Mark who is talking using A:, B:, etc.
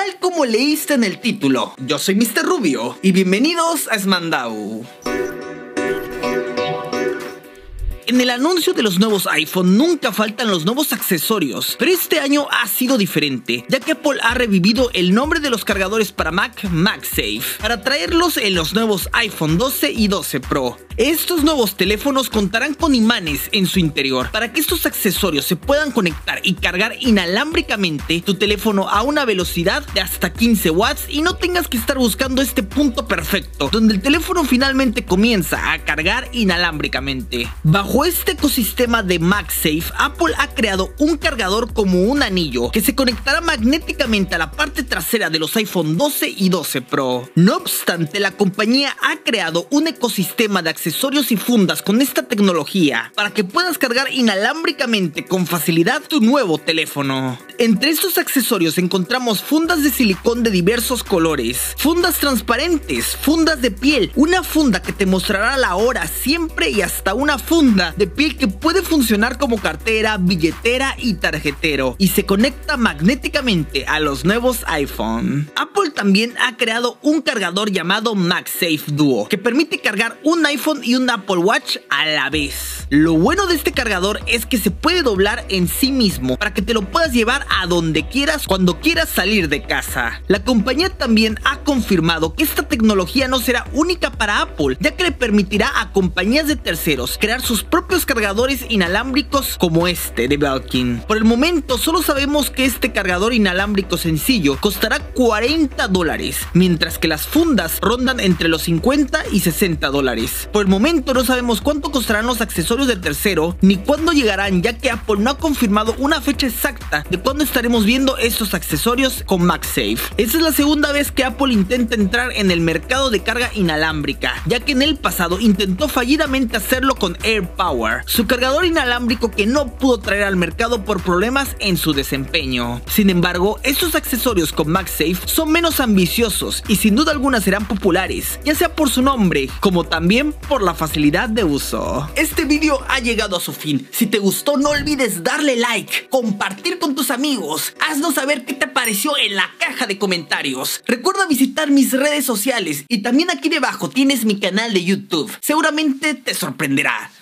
A: Tal como leíste en el título, yo soy Mr. Rubio y bienvenidos a Smandau. En el anuncio de los nuevos iPhone nunca faltan los nuevos accesorios, pero este año ha sido diferente, ya que Apple ha revivido el nombre de los cargadores para Mac MagSafe, para traerlos en los nuevos iPhone 12 y 12 Pro. Estos nuevos teléfonos contarán con imanes en su interior para que estos accesorios se puedan conectar y cargar inalámbricamente tu teléfono a una velocidad de hasta 15 watts y no tengas que estar buscando este punto perfecto donde el teléfono finalmente comienza a cargar inalámbricamente. Bajo este ecosistema de MagSafe, Apple ha creado un cargador como un anillo que se conectará magnéticamente a la parte trasera de los iPhone 12 y 12 Pro. No obstante, la compañía ha creado un ecosistema de accesorios y fundas con esta tecnología para que puedas cargar inalámbricamente con facilidad tu nuevo teléfono. Entre estos accesorios encontramos fundas de silicón de diversos colores, fundas transparentes, fundas de piel, una funda que te mostrará la hora siempre y hasta una funda de piel que puede funcionar como cartera, billetera y tarjetero y se conecta magnéticamente a los nuevos iPhone. Apple también ha creado un cargador llamado MagSafe Duo que permite cargar un iPhone y un Apple Watch a la vez. Lo bueno de este cargador es que se puede doblar en sí mismo para que te lo puedas llevar a donde quieras cuando quieras salir de casa. La compañía también ha confirmado que esta tecnología no será única para Apple, ya que le permitirá a compañías de terceros crear sus propios cargadores inalámbricos como este de Belkin. Por el momento solo sabemos que este cargador inalámbrico sencillo costará 40 dólares, mientras que las fundas rondan entre los 50 y 60 dólares. Por el momento no sabemos cuánto costarán los accesorios del tercero ni cuándo llegarán ya que Apple no ha confirmado una fecha exacta de cuándo estaremos viendo estos accesorios con MagSafe. Esta es la segunda vez que Apple intenta entrar en el mercado de carga inalámbrica, ya que en el pasado intentó fallidamente hacerlo con Su cargador inalámbrico que no pudo traer al mercado por problemas en su desempeño. Sin embargo, estos accesorios con MagSafe son menos ambiciosos y sin duda alguna serán populares, ya sea por su nombre como también por la facilidad de uso. Este vídeo ha llegado a su fin. Si te gustó no olvides darle like, compartir con tus amigos, haznos saber qué te pareció en la caja de comentarios. Recuerda visitar mis redes sociales y también aquí debajo tienes mi canal de YouTube. Seguramente te sorprenderá.